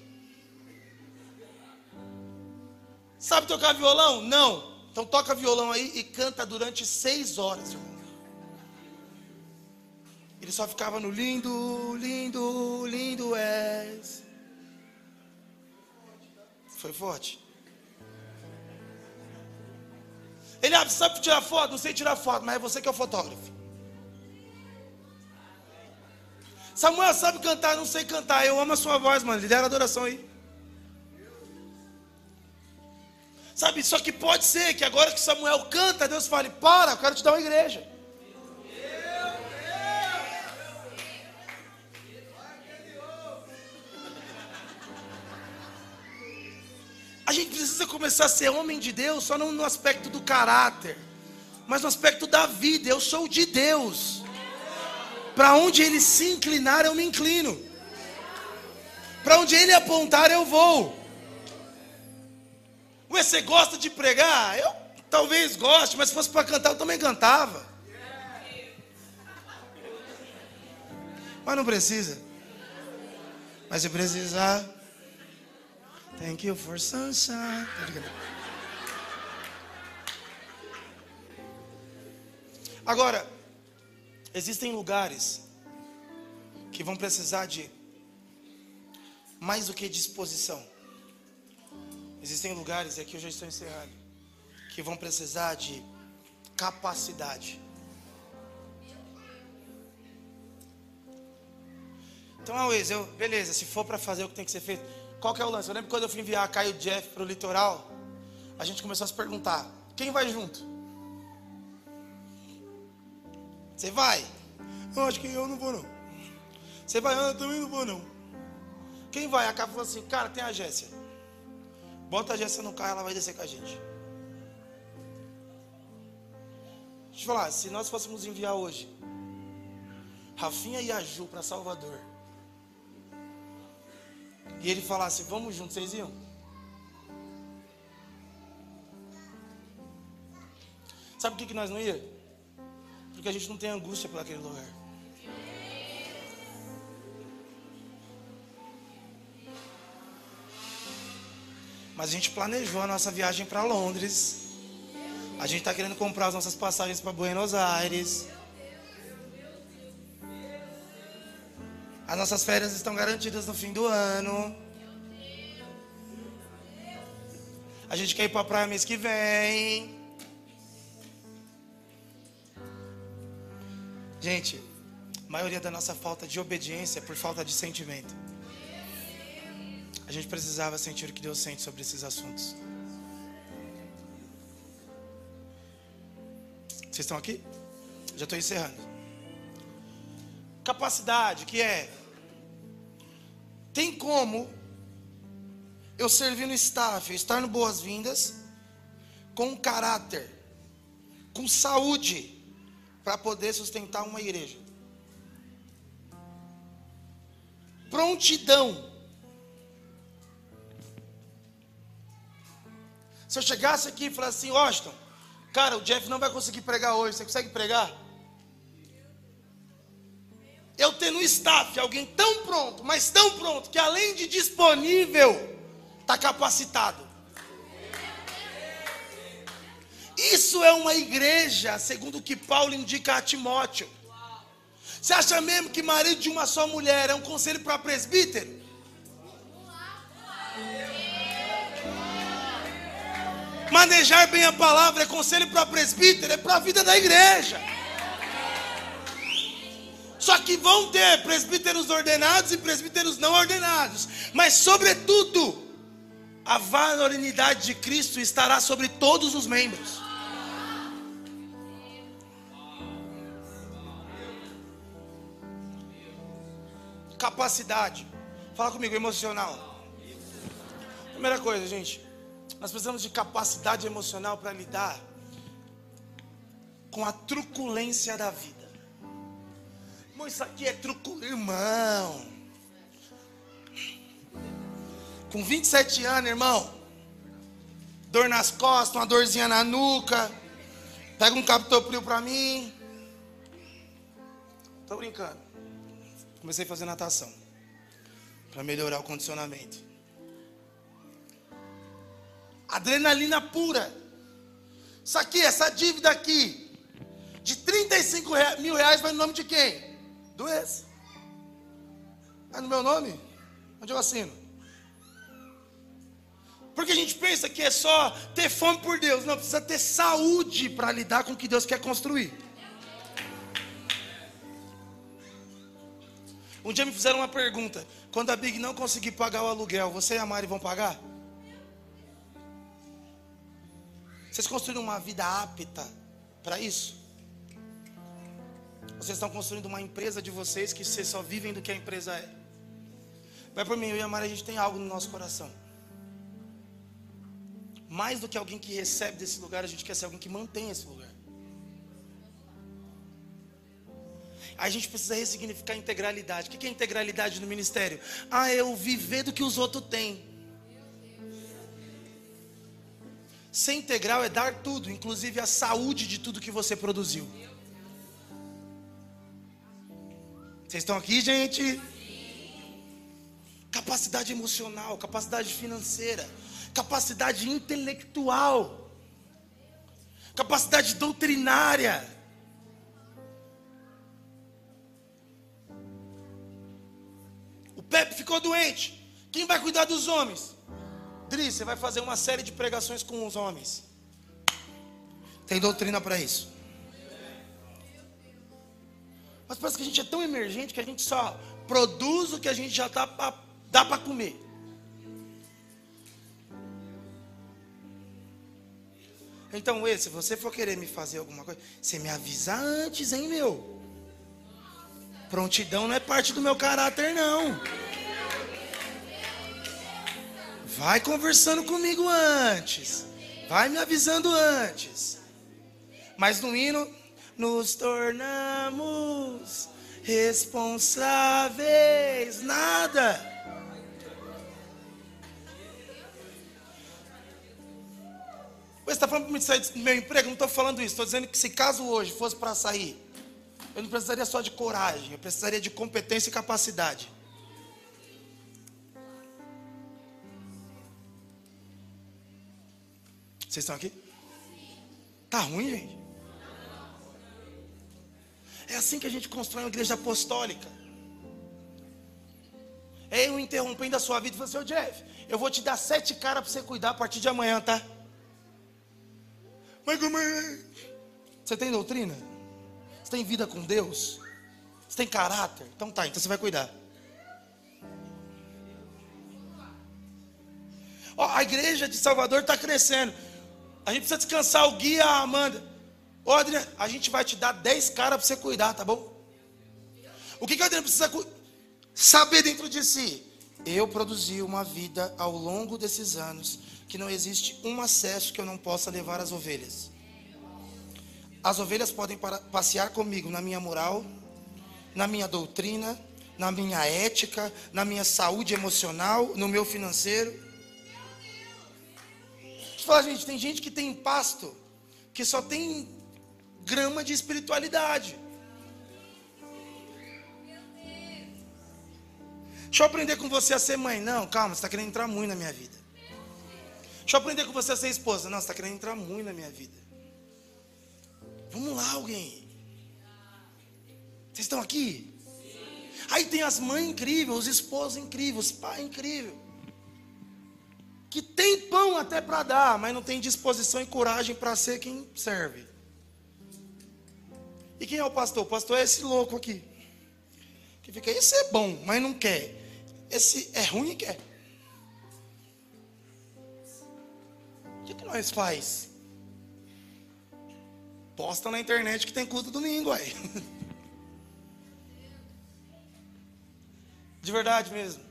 Sabe tocar violão? Não. Então toca violão aí e canta durante seis horas, irmão. Ele só ficava no lindo, lindo, lindo és. Foi forte. Ele sabe tirar foto? Não sei tirar foto, mas é você que é o fotógrafo. Samuel sabe cantar, não sei cantar. Eu amo a sua voz, mano. Lidera a adoração aí. Sabe, só que pode ser que agora que Samuel canta, Deus fale: Para, eu quero te dar uma igreja. Gente precisa começar a ser homem de Deus, só não no aspecto do caráter, mas no aspecto da vida. Eu sou de Deus. Para onde Ele se inclinar, eu me inclino. Para onde Ele apontar, eu vou. Ué, você gosta de pregar? Eu talvez goste, mas se fosse para cantar, eu também cantava. Mas não precisa. Mas se precisar, Thank you for sunshine. Agora, existem lugares que vão precisar de mais do que disposição. Existem lugares, e aqui eu já estou encerrando, que vão precisar de capacidade. Então, eu, beleza, se for para fazer o que tem que ser feito, qual que é o lance? Eu lembro quando eu fui enviar a Caio e Jeff para o litoral, a gente começou a se perguntar: quem vai junto? Você vai? Eu acho que eu não vou, não. Você vai? Eu também não vou, não. Quem vai? A Cá falou assim: cara, tem a Jéssica. Bota a Jéssica no carro, ela vai descer com a gente. Deixa eu falar, se nós fôssemos enviar hoje Rafinha e a Ju para Salvador, e ele falasse, vamos juntos, vocês iam? Sabe por que, nós não ia? Porque a gente não tem angústia por aquele lugar. Mas a gente planejou a nossa viagem para Londres. A gente está querendo comprar as nossas passagens para Buenos Aires. As nossas férias estão garantidas no fim do ano. A gente quer ir para a praia mês que vem. Gente, a maioria da nossa falta de obediência é por falta de sentimento. A gente precisava sentir o que Deus sente sobre esses assuntos. Vocês estão aqui? Já estou encerrando. Capacidade, que é. Tem como eu servir no staff, estar no boas-vindas, com caráter, com saúde, para poder sustentar uma igreja. Prontidão. Se eu chegasse aqui e falasse assim, Washington, cara, o Jeff não vai conseguir pregar hoje, você consegue pregar? Eu tendo um staff, alguém tão pronto, mas tão pronto, que além de disponível, está capacitado. Isso é uma igreja, segundo o que Paulo indica a Timóteo. Você acha mesmo que marido de uma só mulher é um conselho para presbítero? Manejar bem a palavra é conselho para presbítero, é para a vida da igreja. Só que vão ter presbíteros ordenados e presbíteros não ordenados, mas, sobretudo, a varonilidade de Cristo estará sobre todos os membros. Capacidade. Fala comigo, emocional. Primeira coisa, gente. Nós precisamos de capacidade emocional para lidar com a truculência da vida. Irmão, isso aqui é truculência, irmão. Com 27 anos, irmão. Dor nas costas, uma dorzinha na nuca. Pega um captopril para mim. Tô brincando. Comecei a fazer natação. Para melhorar o condicionamento. Adrenalina pura. Isso aqui, essa dívida aqui. De 35 mil reais vai no nome de quem? Do ex. É no meu nome? Onde eu assino? Porque a gente pensa que é só ter fome por Deus. Não, precisa ter saúde para lidar com o que Deus quer construir. Um dia me fizeram uma pergunta: quando a Big não conseguir pagar o aluguel, você e a Mari vão pagar? Vocês construíram uma vida apta para isso? Vocês estão construindo uma empresa de vocês que vocês só vivem do que a empresa é. Vai por mim, eu e a Mari, a gente tem algo no nosso coração. Mais do que alguém que recebe desse lugar, a gente quer ser alguém que mantém esse lugar. A gente precisa ressignificar a integralidade. O que é integralidade no ministério? Ah, é o viver do que os outros têm. Ser integral é dar tudo, inclusive a saúde de tudo que você produziu. Vocês estão aqui, gente? Capacidade emocional, capacidade financeira, capacidade intelectual, capacidade doutrinária. O Pepe ficou doente. Quem vai cuidar dos homens? Dri, você vai fazer uma série de pregações com os homens. Tem doutrina para isso. Mas parece que a gente é tão emergente que a gente só produz o que a gente já tá pra, dá para comer. Então, esse, se você for querer me fazer alguma coisa, você me avisa antes, hein, meu? Prontidão não é parte do meu caráter, não. Vai conversando comigo antes. Vai me avisando antes. Mas no hino, nos tornamos responsáveis. Nada. Você está falando para me sair do meu emprego? Não estou falando isso. Estou dizendo que se caso hoje fosse para sair, eu não precisaria só de coragem, eu precisaria de competência e capacidade. Vocês estão aqui? Tá ruim, gente? É assim que a gente constrói uma igreja apostólica. É eu interrompendo a sua vida e falando assim, ô Jeff, eu vou te dar sete caras para você cuidar a partir de amanhã, tá? Mas como é? Você tem doutrina? Você tem vida com Deus? Você tem caráter? Então tá, então você vai cuidar. Ó, a igreja de Salvador está crescendo. A gente precisa descansar o guia, a Amanda. Ô a gente vai te dar 10 caras para você cuidar, tá bom? O que, que o precisa saber dentro de si? Eu produzi uma vida ao longo desses anos que não existe um acesso que eu não possa levar as ovelhas. As ovelhas podem passear comigo na minha moral, na minha doutrina, na minha ética, na minha saúde emocional, no meu financeiro. Deixa eu falar, gente, tem gente que tem pasto que só tem grama de espiritualidade. Deixa eu aprender com você a ser mãe. Não, calma, você está querendo entrar muito na minha vida. Deixa eu aprender com você a ser esposa. Não, você está querendo entrar muito na minha vida. Vamos lá, alguém. Vocês estão aqui? Aí tem as mães incríveis, os esposos incríveis, os pais incríveis. Que tem pão até para dar, mas não tem disposição e coragem para ser quem serve. E quem é o pastor? O pastor é esse louco aqui. Que fica, esse é bom, mas não quer. Esse é ruim e quer. O que, que nós faz? Posta na internet que tem culto domingo aí. De verdade mesmo.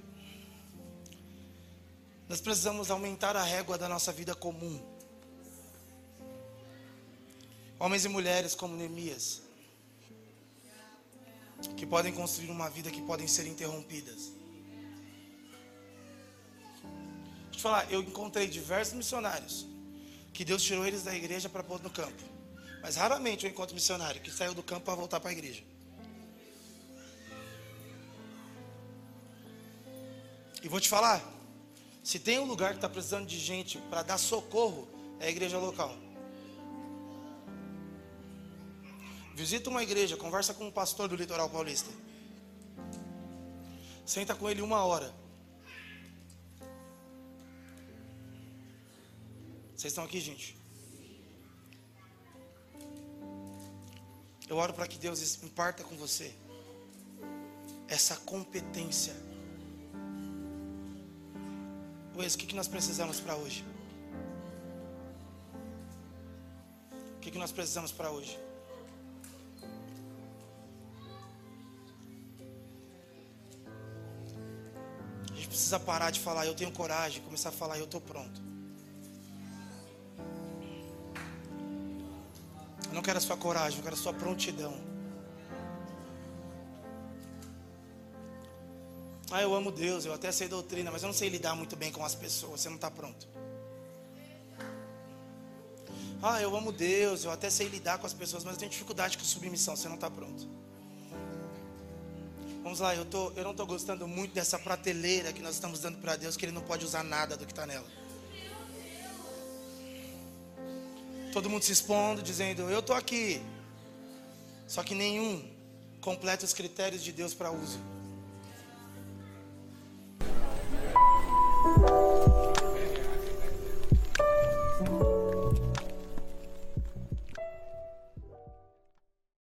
Nós precisamos aumentar a régua da nossa vida comum. Homens e mulheres como Neemias, que podem construir uma vida que podem ser interrompidas. falar, eu encontrei diversos missionários que Deus tirou eles da igreja para pôr no campo. Mas raramente eu encontro missionário que saiu do campo para voltar para a igreja. E vou te falar, se tem um lugar que está precisando de gente para dar socorro, é a igreja local. Visita uma igreja, conversa com um pastor do litoral paulista. Senta com ele uma hora. Vocês estão aqui, gente? Eu oro para que Deus imparta com você essa competência. Luiz, o que, nós precisamos para hoje? O que nós precisamos para hoje? Precisa parar de falar, eu tenho coragem, começar a falar, eu estou pronto. Eu não quero a sua coragem, eu quero a sua prontidão. Ah, eu amo Deus, eu até sei doutrina, mas eu não sei lidar muito bem com as pessoas. Você não está pronto. Ah, eu amo Deus, eu até sei lidar com as pessoas, mas eu tenho dificuldade com submissão. Você não está pronto. Vamos lá, eu, tô, eu não estou gostando muito dessa prateleira que nós estamos dando para Deus, que Ele não pode usar nada do que está nela. Todo mundo se expondo, dizendo: Eu estou aqui. Só que nenhum completa os critérios de Deus para uso.